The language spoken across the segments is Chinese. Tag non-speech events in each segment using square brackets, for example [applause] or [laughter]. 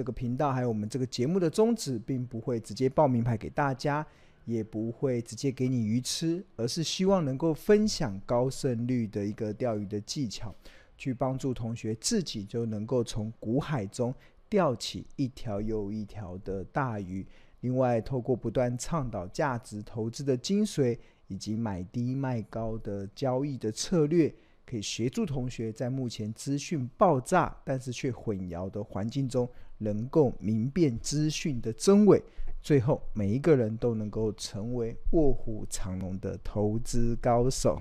这个频道还有我们这个节目的宗旨，并不会直接报名牌给大家，也不会直接给你鱼吃，而是希望能够分享高胜率的一个钓鱼的技巧，去帮助同学自己就能够从股海中钓起一条又一条的大鱼。另外，透过不断倡导价值投资的精髓，以及买低卖高的交易的策略。可以协助同学在目前资讯爆炸，但是却混淆的环境中，能够明辨资讯的真伪，最后每一个人都能够成为卧虎藏龙的投资高手。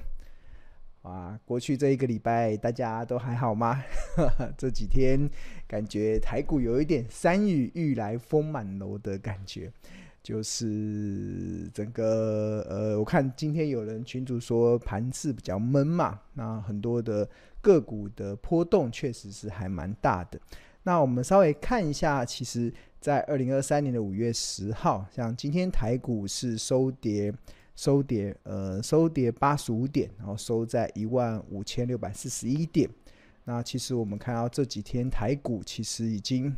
啊，过去这一个礼拜大家都还好吗？[laughs] 这几天感觉台股有一点山雨欲来风满楼的感觉。就是整个呃，我看今天有人群主说盘势比较闷嘛，那很多的个股的波动确实是还蛮大的。那我们稍微看一下，其实，在二零二三年的五月十号，像今天台股是收跌，收跌，呃，收跌八十五点，然后收在一万五千六百四十一点。那其实我们看到这几天台股其实已经。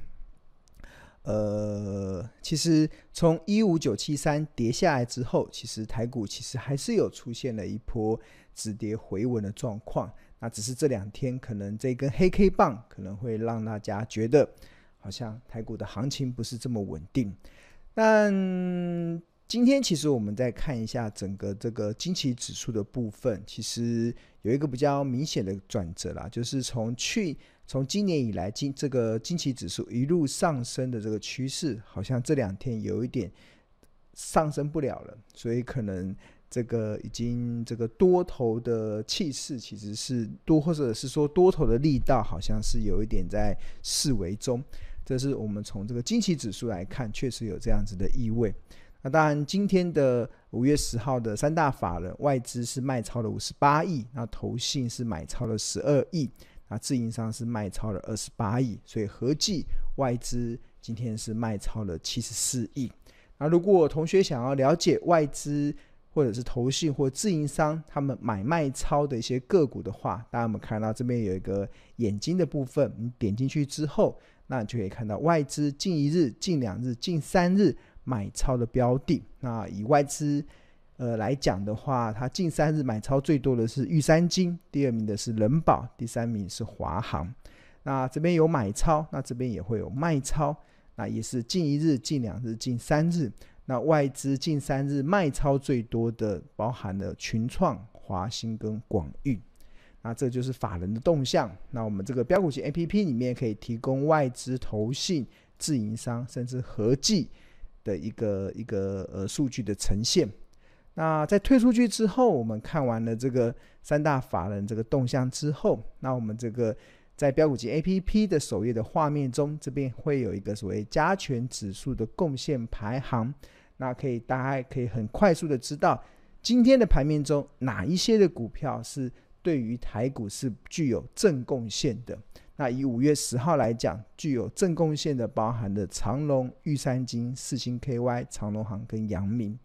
呃，其实从一五九七三跌下来之后，其实台股其实还是有出现了一波止跌回稳的状况。那只是这两天可能这根黑 K 棒可能会让大家觉得好像台股的行情不是这么稳定。但今天其实我们再看一下整个这个惊奇指数的部分，其实有一个比较明显的转折啦，就是从去。从今年以来，今这个惊奇指数一路上升的这个趋势，好像这两天有一点上升不了了，所以可能这个已经这个多头的气势其实是多，或者是说多头的力道好像是有一点在式微中。这是我们从这个惊奇指数来看，确实有这样子的意味。那当然，今天的五月十号的三大法人外资是卖超了五十八亿，那投信是买超了十二亿。那自营商是卖超了二十八亿，所以合计外资今天是卖超了七十四亿。那如果同学想要了解外资或者是投信或自营商他们买卖超的一些个股的话，大家我们看到这边有一个眼睛的部分，你点进去之后，那你就可以看到外资近一日、近两日、近三日买超的标的。那以外资。呃，来讲的话，它近三日买超最多的是玉山金，第二名的是人保，第三名是华航。那这边有买超，那这边也会有卖超，那也是近一日、近两日、近三日。那外资近三日卖超最多的，包含了群创、华兴跟广运。那这就是法人的动向。那我们这个标股型 APP 里面可以提供外资、投信、自营商，甚至合计的一个一个呃数据的呈现。那在退出去之后，我们看完了这个三大法人这个动向之后，那我们这个在标股级 APP 的首页的画面中，这边会有一个所谓加权指数的贡献排行。那可以大家可以很快速的知道今天的盘面中哪一些的股票是对于台股是具有正贡献的。那以五月十号来讲，具有正贡献的包含的长荣、玉山金、四星 KY、长荣航跟阳明。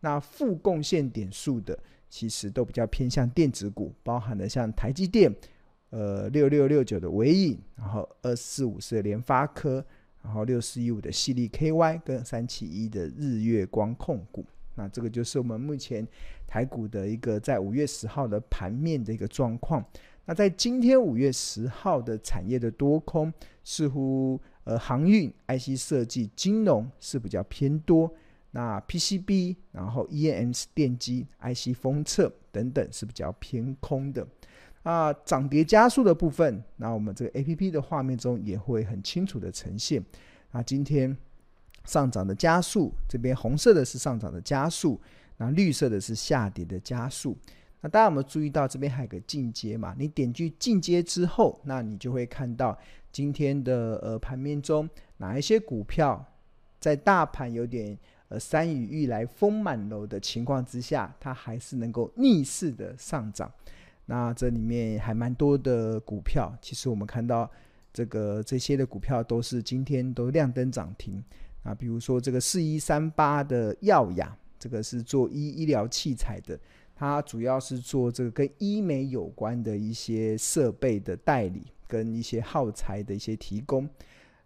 那负贡献点数的，其实都比较偏向电子股，包含了像台积电，呃，六六六九的纬颖，然后二四五四的联发科，然后六四一五的矽力 KY 跟三七一的日月光控股。那这个就是我们目前台股的一个在五月十号的盘面的一个状况。那在今天五月十号的产业的多空，似乎呃航运、IC 设计、金融是比较偏多。那 PCB，然后 EMS 电机、IC 封测等等是比较偏空的。啊，涨跌加速的部分，那我们这个 APP 的画面中也会很清楚的呈现。那今天上涨的加速，这边红色的是上涨的加速，那绿色的是下跌的加速。那大家有没有注意到这边还有个进阶嘛？你点击进阶之后，那你就会看到今天的呃盘面中哪一些股票在大盘有点。呃，山雨欲来风满楼的情况之下，它还是能够逆势的上涨。那这里面还蛮多的股票，其实我们看到这个这些的股票都是今天都亮灯涨停。啊，比如说这个四一三八的耀雅，这个是做医医疗器材的，它主要是做这个跟医美有关的一些设备的代理跟一些耗材的一些提供。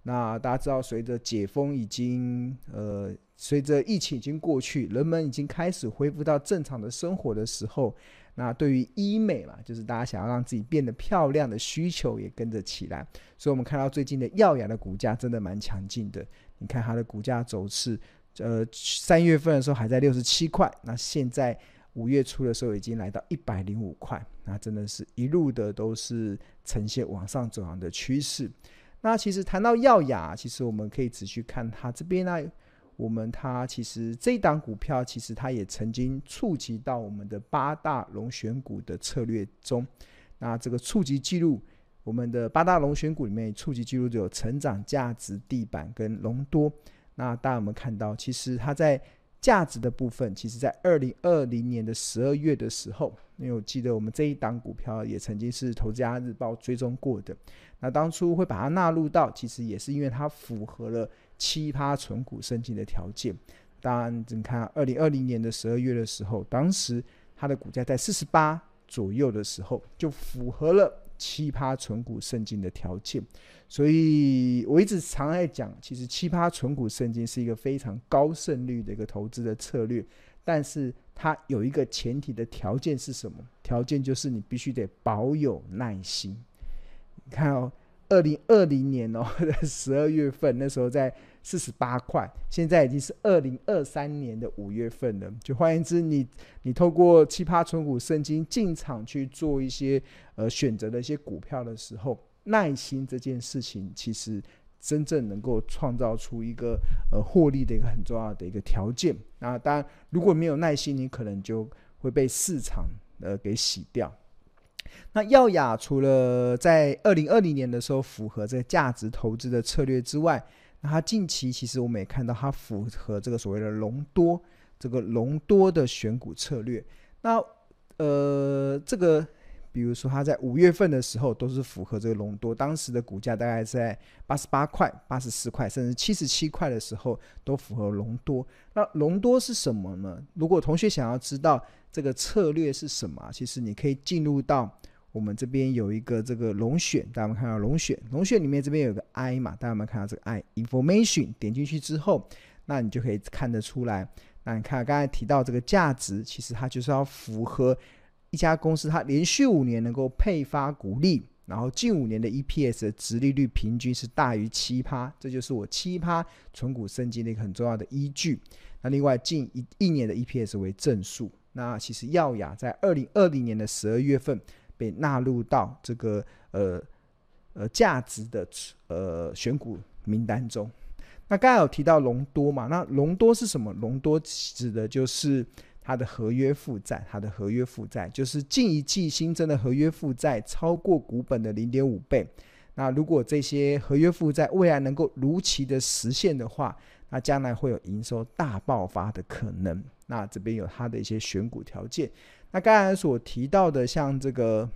那大家知道，随着解封已经呃，随着疫情已经过去，人们已经开始恢复到正常的生活的时候，那对于医美嘛，就是大家想要让自己变得漂亮的需求也跟着起来。所以，我们看到最近的耀雅的股价真的蛮强劲的。你看它的股价走势，呃，三月份的时候还在六十七块，那现在五月初的时候已经来到一百零五块，那真的是一路的都是呈现往上走扬的趋势。那其实谈到耀雅，其实我们可以仔细看它这边呢，我们它其实这一档股票，其实它也曾经触及到我们的八大龙选股的策略中。那这个触及记录，我们的八大龙选股里面触及记录就有成长、价值、地板跟隆多。那大家有没有看到，其实它在价值的部分，其实在二零二零年的十二月的时候，因为我记得我们这一档股票也曾经是投资家日报追踪过的。那当初会把它纳入到，其实也是因为它符合了七趴存股胜进的条件。当然，你看二零二零年的十二月的时候，当时它的股价在四十八左右的时候，就符合了奇葩存股胜进的条件。所以我一直常在讲，其实奇葩存股胜进是一个非常高胜率的一个投资的策略，但是它有一个前提的条件是什么？条件就是你必须得保有耐心。你看哦，二零二零年哦，[laughs] 十二月份那时候在四十八块，现在已经是二零二三年的五月份了。就换言之，你你透过七趴存股圣经进场去做一些呃选择的一些股票的时候，耐心这件事情其实真正能够创造出一个呃获利的一个很重要的一个条件。那当然，如果没有耐心，你可能就会被市场呃给洗掉。那耀雅除了在二零二零年的时候符合这个价值投资的策略之外，那它近期其实我们也看到它符合这个所谓的龙多这个龙多的选股策略。那呃，这个比如说它在五月份的时候都是符合这个隆多，当时的股价大概在八十八块、八十四块，甚至七十七块的时候都符合隆多。那隆多是什么呢？如果同学想要知道，这个策略是什么？其实你可以进入到我们这边有一个这个龙选，大家有没有看到龙选？龙选里面这边有个 I 嘛，大家有没有看到这个 I information？点进去之后，那你就可以看得出来。那你看刚才提到这个价值，其实它就是要符合一家公司它连续五年能够配发股利，然后近五年的 EPS 的值利率平均是大于七趴，这就是我七趴存股升级的一个很重要的依据。那另外近一一年的 EPS 为正数。那其实耀雅在二零二零年的十二月份被纳入到这个呃呃价值的呃选股名单中。那刚才有提到隆多嘛？那隆多是什么？隆多指的就是它的合约负债，它的合约负债就是近一季新增的合约负债超过股本的零点五倍。那如果这些合约负债未来能够如期的实现的话，那将来会有营收大爆发的可能。那这边有它的一些选股条件。那刚才所提到的，像这个，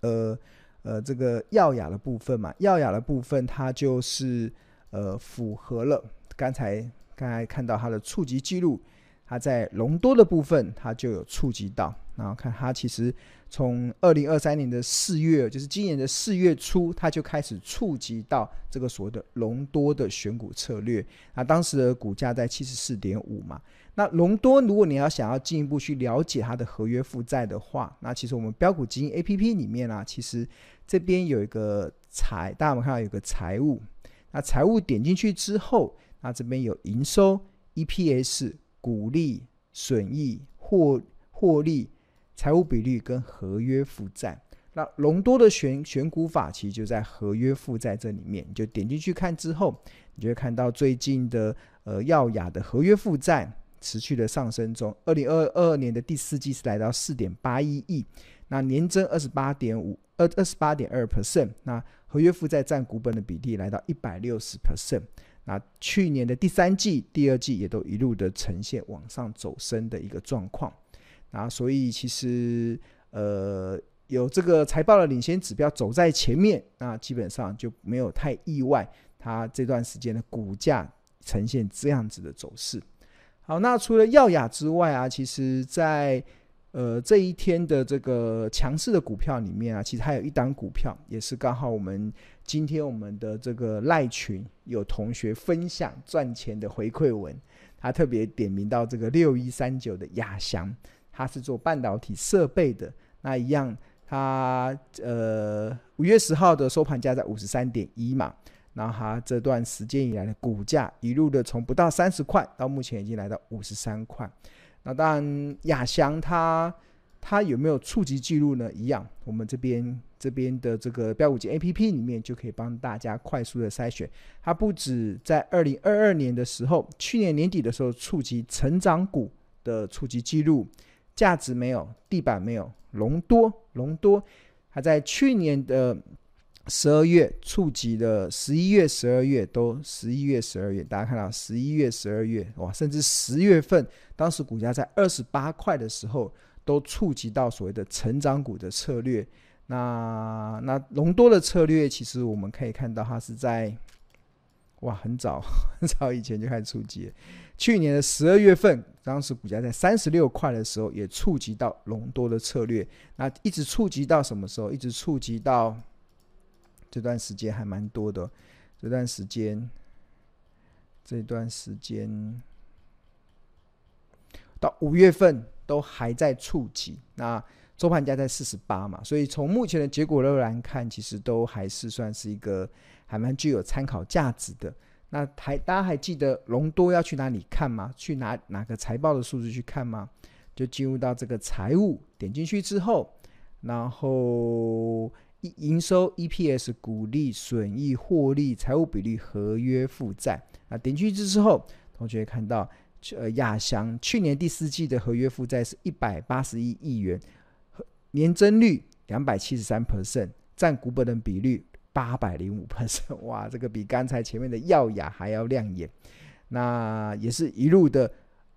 呃呃，这个耀雅的部分嘛，耀雅的部分它就是呃符合了刚才刚才看到它的触及记录，它在隆多的部分它就有触及到。然后看它其实从二零二三年的四月，就是今年的四月初，它就开始触及到这个所谓的隆多的选股策略。那当时的股价在七十四点五嘛。那隆多，如果你要想要进一步去了解它的合约负债的话，那其实我们标股基金 APP 里面啊，其实这边有一个财，大家有有看到有个财务？那财务点进去之后，那这边有营收、EPS、股利、损益、获获利、财务比率跟合约负债。那隆多的选选股法其实就在合约负债这里面，你就点进去看之后，你就会看到最近的呃耀雅的合约负债。持续的上升中，二零二二年的第四季是来到四点八一亿，那年增二十八点五二二十八点二 percent，那合约负债占股本的比例来到一百六十 percent，那去年的第三季、第二季也都一路的呈现往上走升的一个状况，那所以其实呃有这个财报的领先指标走在前面，那基本上就没有太意外，它这段时间的股价呈现这样子的走势。好，那除了耀雅之外啊，其实在呃，这一天的这个强势的股票里面啊，其实还有一档股票，也是刚好我们今天我们的这个赖群有同学分享赚钱的回馈文，他特别点名到这个六一三九的亚翔，他是做半导体设备的，那一样，他呃五月十号的收盘价在五十三点一嘛，然后他这段时间以来的股价一路的从不到三十块，到目前已经来到五十三块。那当然，亚翔他他有没有触及记录呢？一样，我们这边这边的这个标股金 A P P 里面就可以帮大家快速的筛选。它不止在二零二二年的时候，去年年底的时候触及成长股的触及记录，价值没有，地板没有，隆多隆多，还在去年的。十二月触及的十一月、十二月都十一月、十二月，大家看到十一月、十二月哇，甚至十月份，当时股价在二十八块的时候，都触及到所谓的成长股的策略。那那隆多的策略，其实我们可以看到，它是在哇很早很早以前就开始触及。去年的十二月份，当时股价在三十六块的时候，也触及到隆多的策略。那一直触及到什么时候？一直触及到。这段时间还蛮多的，这段时间，这段时间到五月份都还在触及，那收盘价在四十八嘛，所以从目前的结果来来看，其实都还是算是一个还蛮具有参考价值的。那还大家还记得隆多要去哪里看吗？去哪哪个财报的数字去看吗？就进入到这个财务，点进去之后，然后。营收、EPS、股利、损益、获利、财务比率、合约负债。啊点进去之后，同学看到，呃，亚翔去年第四季的合约负债是一百八十一亿元，年增率两百七十三 percent，占股本的比率八百零五 percent。哇，这个比刚才前面的耀雅还要亮眼。那也是一路的。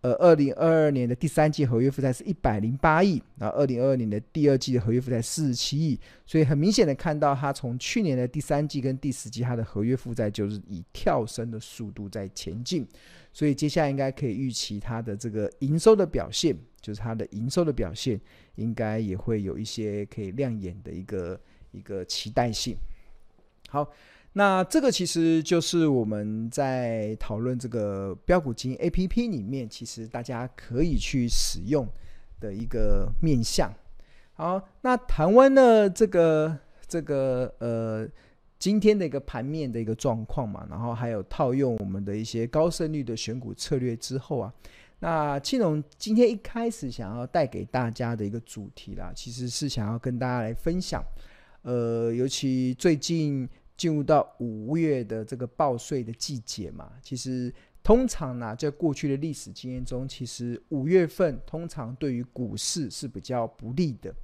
呃，二零二二年的第三季合约负债是一百零八亿，然后二零二二年的第二季的合约负债四十七亿，所以很明显的看到，它从去年的第三季跟第四季，它的合约负债就是以跳升的速度在前进，所以接下来应该可以预期它的这个营收的表现，就是它的营收的表现，应该也会有一些可以亮眼的一个一个期待性。好。那这个其实就是我们在讨论这个标股金 APP 里面，其实大家可以去使用的一个面向。好，那谈完了这个这个呃今天的一个盘面的一个状况嘛，然后还有套用我们的一些高胜率的选股策略之后啊，那庆龙今天一开始想要带给大家的一个主题啦，其实是想要跟大家来分享，呃，尤其最近。进入到五月的这个报税的季节嘛，其实通常呢，在过去的历史经验中，其实五月份通常对于股市是比较不利的。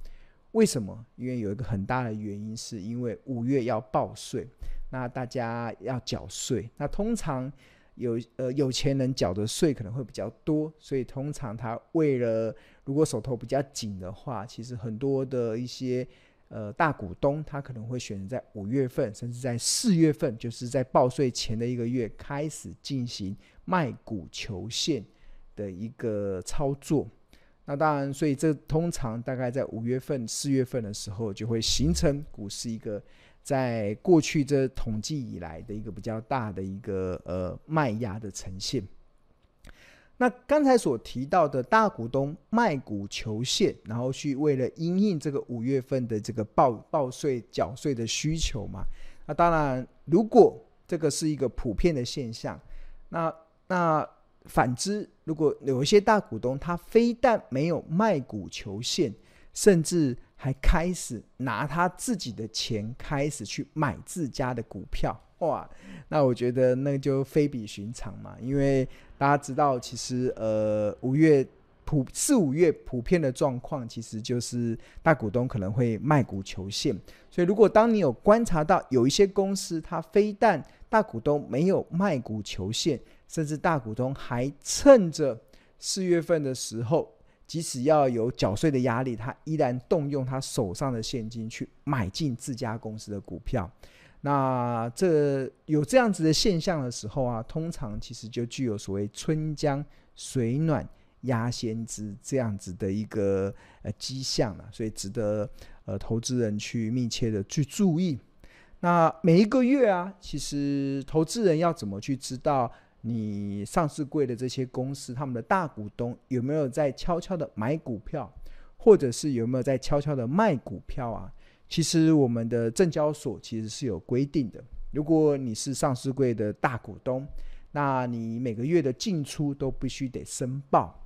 为什么？因为有一个很大的原因，是因为五月要报税，那大家要缴税，那通常有呃有钱人缴的税可能会比较多，所以通常他为了如果手头比较紧的话，其实很多的一些。呃，大股东他可能会选择在五月份，甚至在四月份，就是在报税前的一个月开始进行卖股求现的一个操作。那当然，所以这通常大概在五月份、四月份的时候，就会形成股市一个在过去这统计以来的一个比较大的一个呃卖压的呈现。那刚才所提到的大股东卖股求现，然后去为了因应这个五月份的这个报报税缴税的需求嘛。那当然，如果这个是一个普遍的现象，那那反之，如果有一些大股东他非但没有卖股求现，甚至还开始拿他自己的钱开始去买自家的股票。哇，那我觉得那就非比寻常嘛，因为大家知道，其实呃五月普四五月普遍的状况，其实就是大股东可能会卖股求现。所以如果当你有观察到有一些公司，它非但大股东没有卖股求现，甚至大股东还趁着四月份的时候，即使要有缴税的压力，他依然动用他手上的现金去买进自家公司的股票。那这有这样子的现象的时候啊，通常其实就具有所谓春江水暖鸭先知这样子的一个呃迹象了，所以值得呃投资人去密切的去注意。那每一个月啊，其实投资人要怎么去知道你上市柜的这些公司，他们的大股东有没有在悄悄的买股票，或者是有没有在悄悄的卖股票啊？其实我们的证交所其实是有规定的，如果你是上市柜的大股东，那你每个月的进出都必须得申报。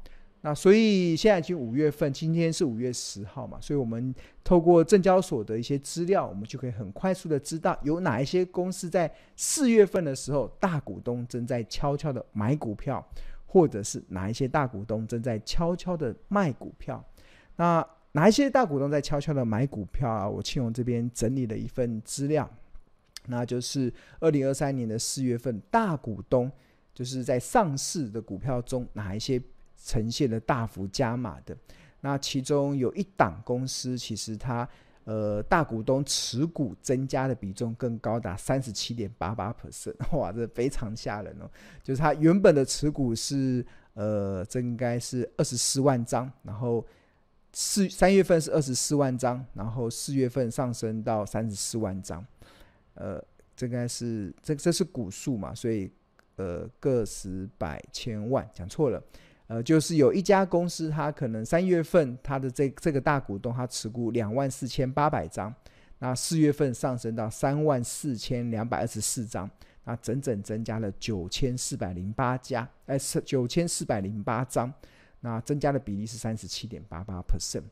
那所以现在已经五月份，今天是五月十号嘛，所以我们透过证交所的一些资料，我们就可以很快速的知道有哪一些公司在四月份的时候，大股东正在悄悄的买股票，或者是哪一些大股东正在悄悄的卖股票。那哪一些大股东在悄悄的买股票啊？我庆荣这边整理了一份资料，那就是二零二三年的四月份，大股东就是在上市的股票中哪一些。呈现了大幅加码的，那其中有一档公司，其实它呃大股东持股增加的比重更高达三十七点八八 percent，[laughs] 哇，这非常吓人哦！就是它原本的持股是呃，这应该是二十四万张，然后四三月份是二十四万张，然后四月份上升到三十四万张，呃，这应该是这这是股数嘛，所以呃个十百千万讲错了。呃，就是有一家公司，它可能三月份它的这这个大股东，他持股两万四千八百张，那四月份上升到三万四千两百二十四张，那整整增加了九千四百零八家，哎，是九千四百零八张，那增加的比例是三十七点八八 percent。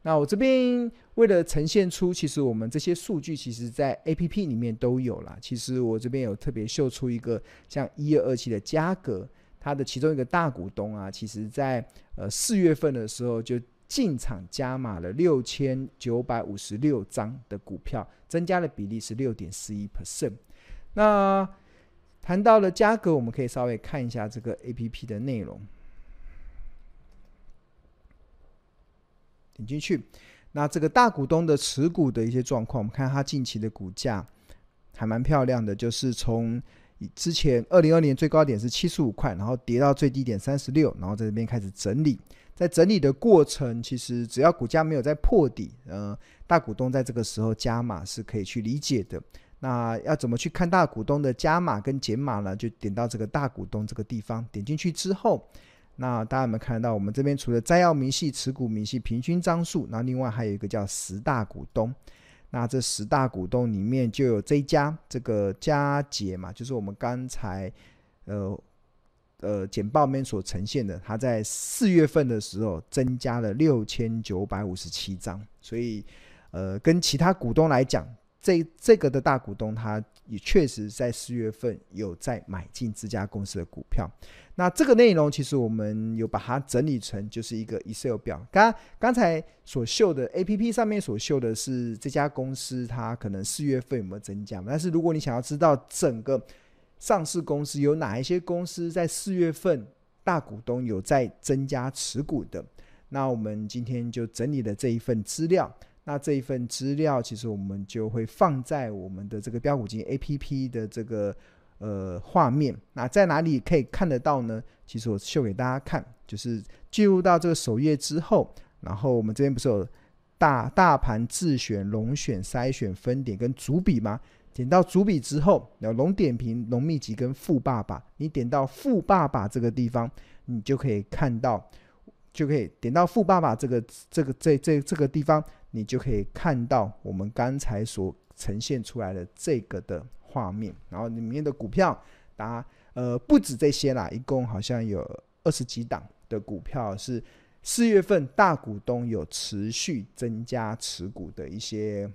那我这边为了呈现出，其实我们这些数据，其实在 APP 里面都有啦。其实我这边有特别秀出一个像一二二期的嘉格。它的其中一个大股东啊，其实在呃四月份的时候就进场加码了六千九百五十六张的股票，增加的比例是六点四一 percent。那谈到了嘉格，我们可以稍微看一下这个 APP 的内容。点进去，那这个大股东的持股的一些状况，我们看它近期的股价还蛮漂亮的，就是从。之前二零二年最高点是七十五块，然后跌到最低点三十六，然后在这边开始整理。在整理的过程，其实只要股价没有在破底，呃，大股东在这个时候加码是可以去理解的。那要怎么去看大股东的加码跟减码呢？就点到这个大股东这个地方，点进去之后，那大家有没有看到我们这边除了摘要明细、持股明细、平均张数，那另外还有一个叫十大股东。那这十大股东里面就有这一家，这个佳捷嘛，就是我们刚才呃呃简报面所呈现的，它在四月份的时候增加了六千九百五十七张，所以呃跟其他股东来讲，这这个的大股东他也确实在四月份有在买进这家公司的股票。那这个内容其实我们有把它整理成就是一个 Excel 表。刚刚才所秀的 APP 上面所秀的是这家公司它可能四月份有没有增加，但是如果你想要知道整个上市公司有哪一些公司在四月份大股东有在增加持股的，那我们今天就整理了这一份资料。那这一份资料其实我们就会放在我们的这个标股金 APP 的这个。呃，画面那在哪里可以看得到呢？其实我秀给大家看，就是进入到这个首页之后，然后我们这边不是有大大盘自选、龙选、筛选、分点跟主笔吗？点到主笔之后，有龙点评、龙秘籍跟富爸爸，你点到富爸爸这个地方，你就可以看到，就可以点到富爸爸这个这个这这这个地方，你就可以看到我们刚才所呈现出来的这个的。画面，然后里面的股票，答呃不止这些啦，一共好像有二十几档的股票是四月份大股东有持续增加持股的一些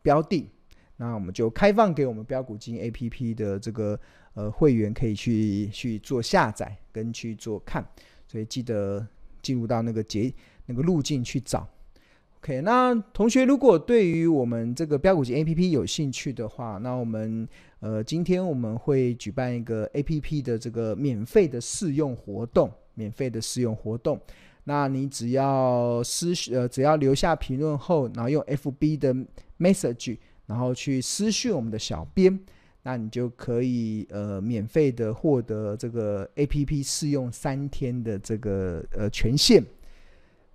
标的，那我们就开放给我们标股金 APP 的这个呃会员可以去去做下载跟去做看，所以记得进入到那个节那个路径去找。OK，那同学如果对于我们这个标股金 APP 有兴趣的话，那我们呃今天我们会举办一个 APP 的这个免费的试用活动，免费的试用活动。那你只要私呃只要留下评论后，然后用 FB 的 message，然后去私讯我们的小编，那你就可以呃免费的获得这个 APP 试用三天的这个呃权限。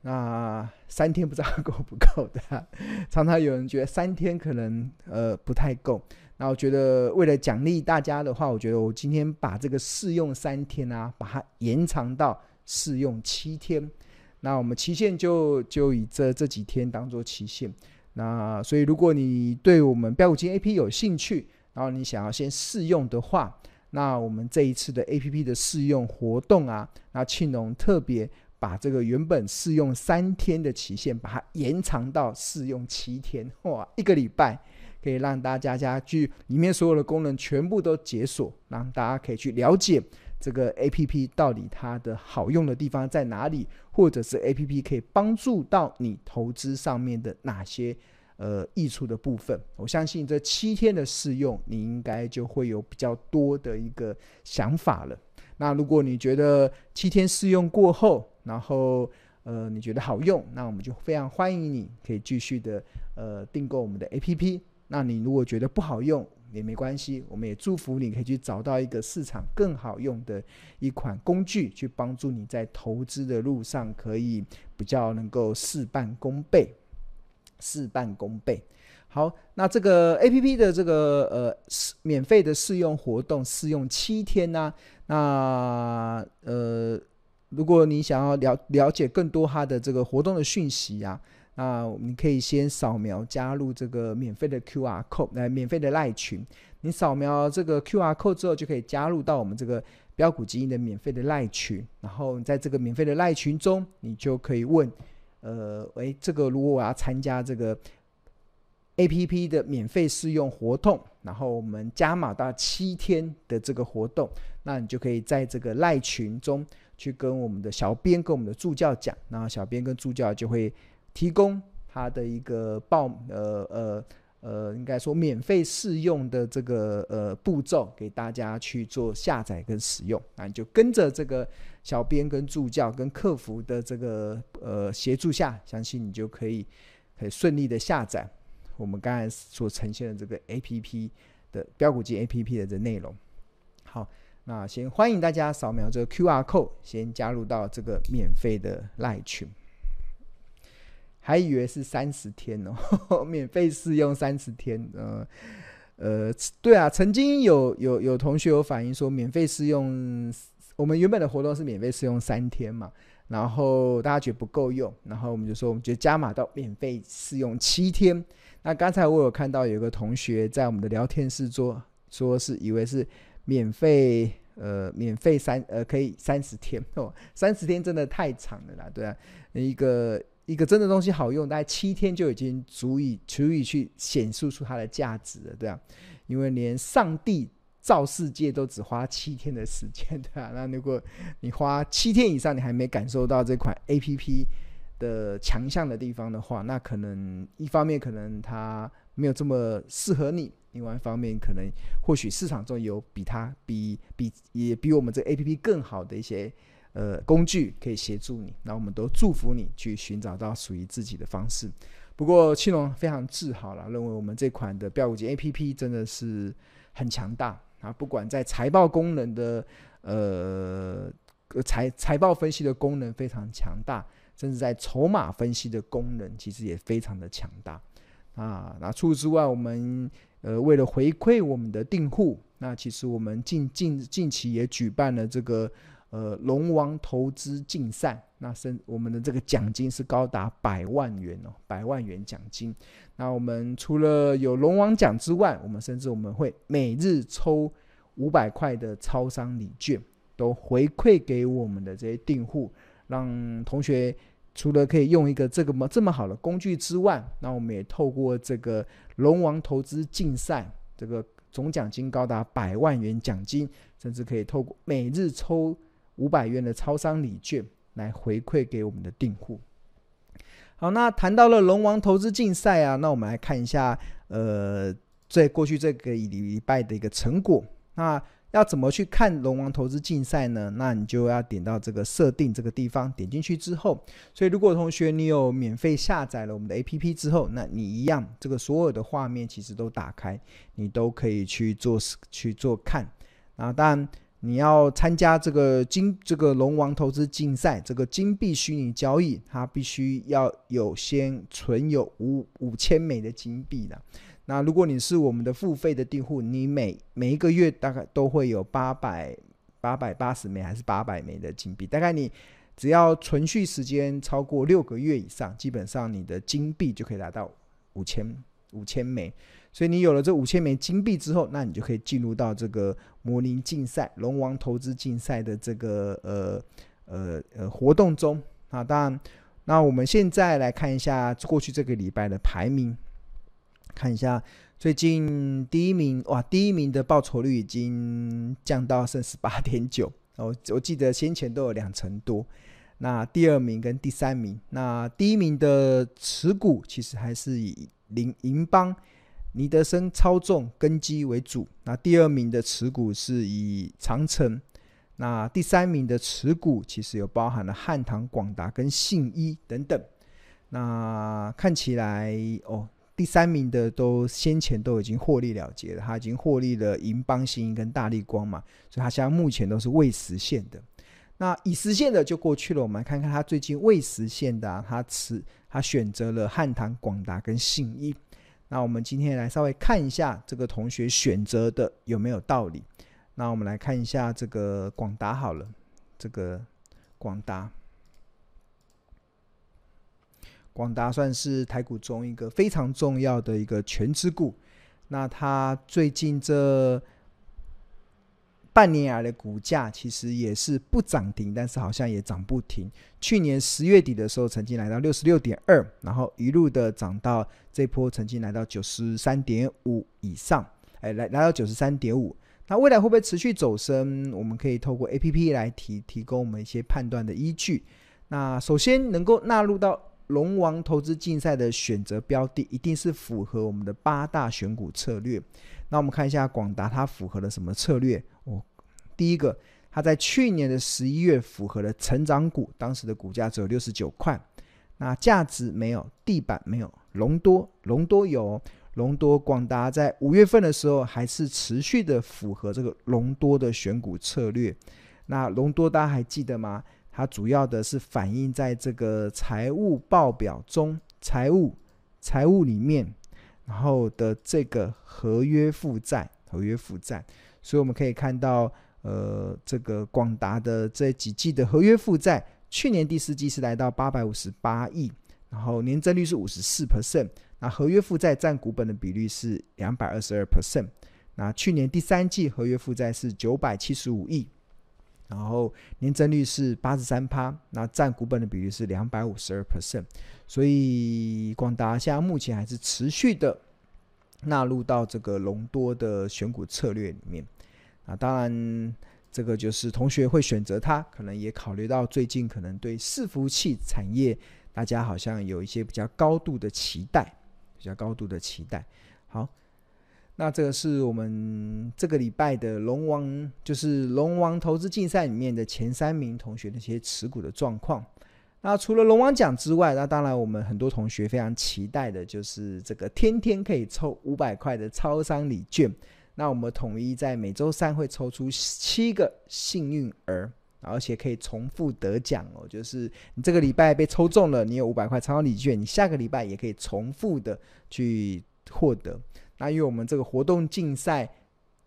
那三天不知道够不够的，常常有人觉得三天可能呃不太够。那我觉得为了奖励大家的话，我觉得我今天把这个试用三天啊，把它延长到试用七天。那我们期限就就以这这几天当做期限。那所以如果你对我们标股金 A P 有兴趣，然后你想要先试用的话，那我们这一次的 APP 的试用活动啊，那庆农特别。把这个原本试用三天的期限，把它延长到试用七天，哇，一个礼拜可以让大家家去里面所有的功能全部都解锁，让大家可以去了解这个 APP 到底它的好用的地方在哪里，或者是 APP 可以帮助到你投资上面的哪些呃益处的部分。我相信这七天的试用，你应该就会有比较多的一个想法了。那如果你觉得七天试用过后，然后呃你觉得好用，那我们就非常欢迎你可以继续的呃订购我们的 APP。那你如果觉得不好用也没关系，我们也祝福你可以去找到一个市场更好用的一款工具，去帮助你在投资的路上可以比较能够事半功倍，事半功倍。好，那这个 APP 的这个呃免费的试用活动试用七天呢、那呃，如果你想要了了解更多它的这个活动的讯息啊，那你可以先扫描加入这个免费的 QR code 来免费的赖群。你扫描这个 QR code 之后，就可以加入到我们这个标股基因的免费的赖群。然后你在这个免费的赖群中，你就可以问，呃，诶，这个如果我要参加这个。APP 的免费试用活动，然后我们加码到七天的这个活动，那你就可以在这个赖群中去跟我们的小编跟我们的助教讲，然后小编跟助教就会提供他的一个报呃呃呃，应该说免费试用的这个呃步骤给大家去做下载跟使用，那你就跟着这个小编跟助教跟客服的这个呃协助下，相信你就可以很顺利的下载。我们刚才所呈现的这个 A P P 的标股金 A P P 的这内容，好，那先欢迎大家扫描这个 Q R code，先加入到这个免费的赖群。还以为是三十天哦，[laughs] 免费试用三十天，呃呃，对啊，曾经有有有同学有反映说，免费试用，我们原本的活动是免费试用三天嘛。然后大家觉得不够用，然后我们就说，我们就加码到免费试用七天。那刚才我有看到有个同学在我们的聊天室说，说是以为是免费，呃，免费三，呃，可以三十天 [laughs] 哦，三十天真的太长了啦，对啊，一个一个真的东西好用，大概七天就已经足以足以去显示出它的价值了，对啊，因为连上帝。造世界都只花七天的时间，对啊？[laughs] 那如果你花七天以上，你还没感受到这款 APP 的强项的地方的话，那可能一方面可能它没有这么适合你，另外一方面可能或许市场中有比它比比也比我们这个 APP 更好的一些呃工具可以协助你。那我们都祝福你去寻找到属于自己的方式。不过庆龙非常自豪了，认为我们这款的标股金 APP 真的是很强大。啊，不管在财报功能的呃财财报分析的功能非常强大，甚至在筹码分析的功能其实也非常的强大啊。那除此之外，我们呃为了回馈我们的订户，那其实我们近近近期也举办了这个。呃，龙王投资竞赛，那是我们的这个奖金是高达百万元哦，百万元奖金。那我们除了有龙王奖之外，我们甚至我们会每日抽五百块的超商礼券，都回馈给我们的这些订户，让同学除了可以用一个这个么这么好的工具之外，那我们也透过这个龙王投资竞赛，这个总奖金高达百万元奖金，甚至可以透过每日抽。五百元的超商礼券来回馈给我们的订户。好，那谈到了龙王投资竞赛啊，那我们来看一下，呃，在过去这个礼礼拜的一个成果。那要怎么去看龙王投资竞赛呢？那你就要点到这个设定这个地方，点进去之后，所以如果同学你有免费下载了我们的 APP 之后，那你一样，这个所有的画面其实都打开，你都可以去做去做看。啊，当然你要参加这个金这个龙王投资竞赛，这个金币虚拟交易，它必须要有先存有五五千枚的金币的。那如果你是我们的付费的订户，你每每一个月大概都会有八百八百八十枚还是八百枚的金币，大概你只要存续时间超过六个月以上，基本上你的金币就可以达到五千五千枚。所以你有了这五千枚金币之后，那你就可以进入到这个模拟竞赛龙王投资竞赛的这个呃呃呃活动中啊。当然，那我们现在来看一下过去这个礼拜的排名。看一下最近第一名哇，第一名的报酬率已经降到剩十八点九，[laughs] 我我记得先前都有两成多。那第二名跟第三名，那第一名的持股其实还是以林银邦、尼德森操纵根基为主。那第二名的持股是以长城，那第三名的持股其实有包含了汉唐、广达跟信一等等。那看起来哦。第三名的都先前都已经获利了结了，他已经获利了银邦、信一跟大立光嘛，所以他现在目前都是未实现的。那已实现的就过去了，我们来看看他最近未实现的，啊，他持他选择了汉唐、广达跟信一。那我们今天来稍微看一下这个同学选择的有没有道理。那我们来看一下这个广达好了，这个广达。广达算是台股中一个非常重要的一个全资股，那它最近这半年来的股价其实也是不涨停，但是好像也涨不停。去年十月底的时候，曾经来到六十六点二，然后一路的涨到这波曾经来到九十三点五以上，哎，来来到九十三点五。那未来会不会持续走升？我们可以透过 APP 来提提供我们一些判断的依据。那首先能够纳入到。龙王投资竞赛的选择标的一定是符合我们的八大选股策略。那我们看一下广达，它符合了什么策略？哦，第一个，它在去年的十一月符合了成长股，当时的股价只有六十九块。那价值没有，地板没有，隆多隆多有，隆多广达在五月份的时候还是持续的符合这个隆多的选股策略。那隆多大家还记得吗？它主要的是反映在这个财务报表中，财务财务里面，然后的这个合约负债，合约负债，所以我们可以看到，呃，这个广达的这几季的合约负债，去年第四季是来到八百五十八亿，然后年增率是五十四 percent，那合约负债占股本的比率是两百二十二 percent，那去年第三季合约负债是九百七十五亿。然后年增率是八十三趴，那占股本的比例是两百五十二 percent，所以广达现在目前还是持续的纳入到这个隆多的选股策略里面。啊，当然这个就是同学会选择它，可能也考虑到最近可能对伺服器产业大家好像有一些比较高度的期待，比较高度的期待。好。那这个是我们这个礼拜的龙王，就是龙王投资竞赛里面的前三名同学的一些持股的状况。那除了龙王奖之外，那当然我们很多同学非常期待的就是这个天天可以抽五百块的超商礼券。那我们统一在每周三会抽出七个幸运儿，而且可以重复得奖哦。就是你这个礼拜被抽中了，你有五百块超商礼券，你下个礼拜也可以重复的去获得。那因为我们这个活动竞赛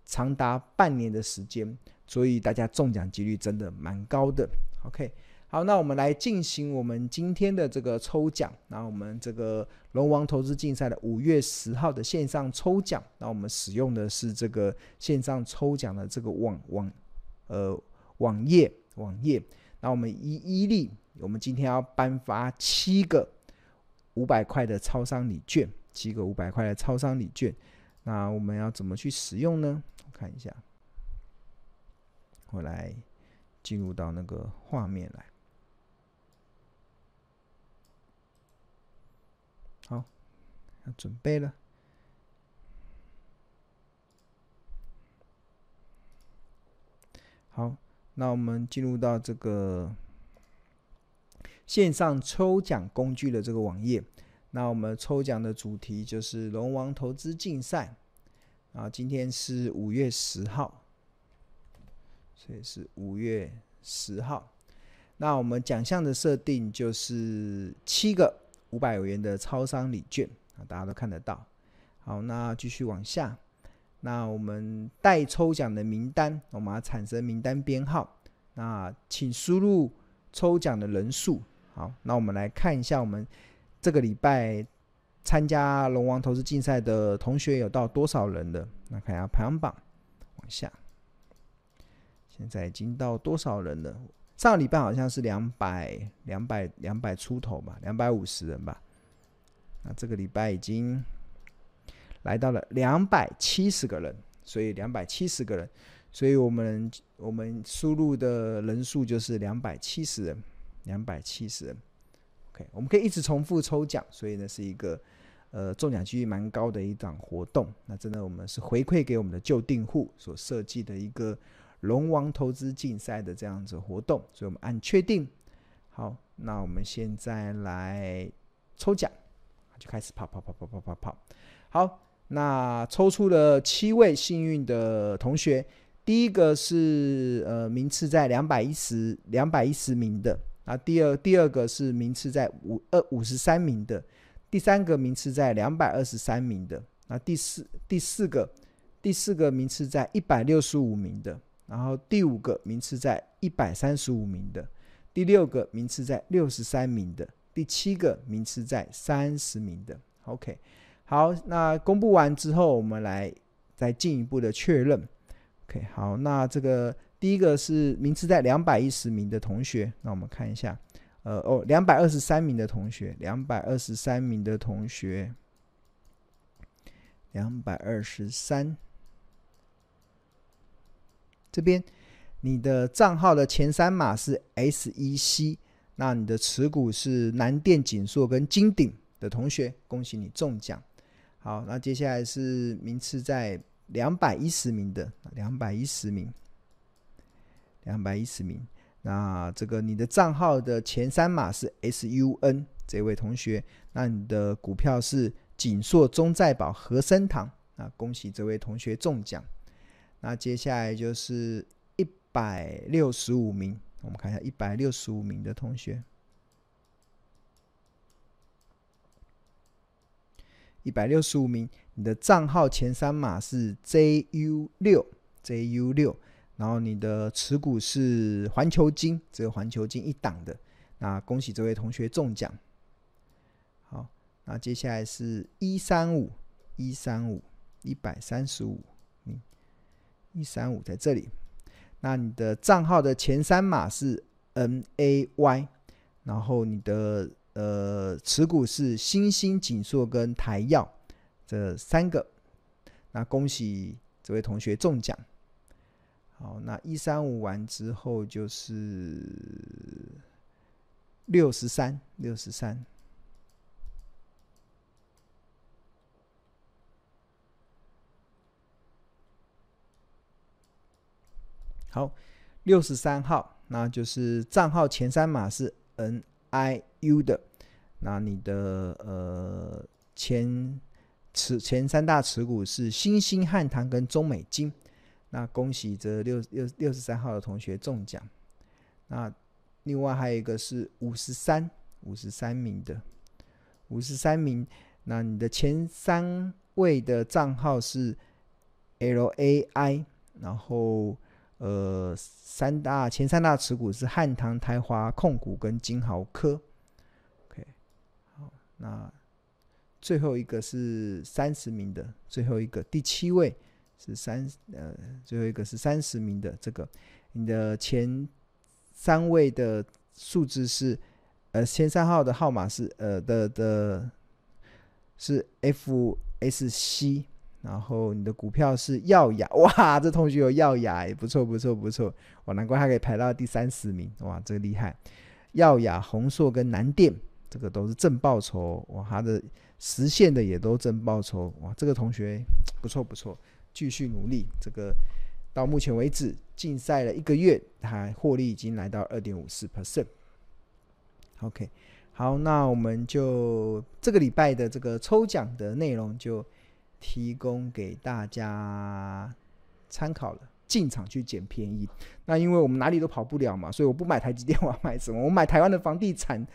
长达半年的时间，所以大家中奖几率真的蛮高的。OK，好，那我们来进行我们今天的这个抽奖。那我们这个龙王投资竞赛的五月十号的线上抽奖，那我们使用的是这个线上抽奖的这个网网呃网页网页。那我们一一例，我们今天要颁发七个五百块的超商礼券。七个五百块的超商礼券，那我们要怎么去使用呢？我看一下，我来进入到那个画面来。好，要准备了。好，那我们进入到这个线上抽奖工具的这个网页。那我们抽奖的主题就是龙王投资竞赛。啊，今天是五月十号，所以是五月十号。那我们奖项的设定就是七个五百元的超商礼券啊，大家都看得到。好，那继续往下。那我们待抽奖的名单，我们要产生名单编号。那请输入抽奖的人数。好，那我们来看一下，我们这个礼拜参加龙王投资竞赛的同学有到多少人了？那看一下排行榜，往下，现在已经到多少人了？上个礼拜好像是两百、两百、两百出头吧，两百五十人吧。那这个礼拜已经。来到了两百七十个人，所以两百七十个人，所以我们我们输入的人数就是两百七十人，两百七十人。我们可以一直重复抽奖，所以呢是一个呃中奖几率蛮高的一档活动。那真的我们是回馈给我们的旧订户所设计的一个龙王投资竞赛的这样子活动，所以我们按确定。好，那我们现在来抽奖，就开始跑跑跑跑跑跑跑。好。那抽出了七位幸运的同学，第一个是呃名次在两百一十两百一十名的，啊，第二第二个是名次在五二五十三名的，第三个名次在两百二十三名的，那第四第四个第四个名次在一百六十五名的，然后第五个名次在一百三十五名的，第六个名次在六十三名的，第七个名次在三十名的，OK。好，那公布完之后，我们来再进一步的确认。OK，好，那这个第一个是名次在两百一十名的同学，那我们看一下，呃，哦，两百二十三名的同学，两百二十三名的同学，两百二十三，这边你的账号的前三码是 SEC，那你的持股是南电、锦硕跟金鼎的同学，恭喜你中奖。好，那接下来是名次在两百一十名的，两百一十名，两百一十名。那这个你的账号的前三码是 SUN，这位同学，那你的股票是景硕、中在宝、和生堂，那恭喜这位同学中奖。那接下来就是一百六十五名，我们看一下一百六十五名的同学。一百六十五名，你的账号前三码是 JU 六，JU 六，然后你的持股是环球金，只有环球金一档的，那恭喜这位同学中奖。好，那接下来是一三五，一三五，一百三十五名，一三五在这里，那你的账号的前三码是 NAY，然后你的。呃，持股是新兴、景硕跟台耀这三个，那恭喜这位同学中奖。好，那一三五完之后就是六十三，六十三。好，六十三号，那就是账号前三码是 NIU 的。那你的呃前持前三大持股是新兴汉唐跟中美金，那恭喜这六六六十三号的同学中奖。那另外还有一个是五十三五十三名的五十三名，那你的前三位的账号是 LAI，然后呃三大前三大持股是汉唐、台华控股跟金豪科。OK，好那最后一个是三十名的，最后一个第七位是三呃，最后一个是三十名的这个，你的前三位的数字是呃前三号的号码是呃的的是 FSC，然后你的股票是耀雅，哇，这同学有耀雅也不错不错不错，哇，难怪他可以排到第三十名，哇，这个厉害，耀雅、红硕跟南电。这个都是正报酬哇，他的实现的也都正报酬哇，这个同学不 [tsk] 错不错，继续努力。这个到目前为止竞赛了一个月，它获利已经来到二点五四 percent。OK，好，那我们就这个礼拜的这个抽奖的内容就提供给大家参考了。进场去捡便宜，那因为我们哪里都跑不了嘛，所以我不买台积电，我要买什么？我买台湾的房地产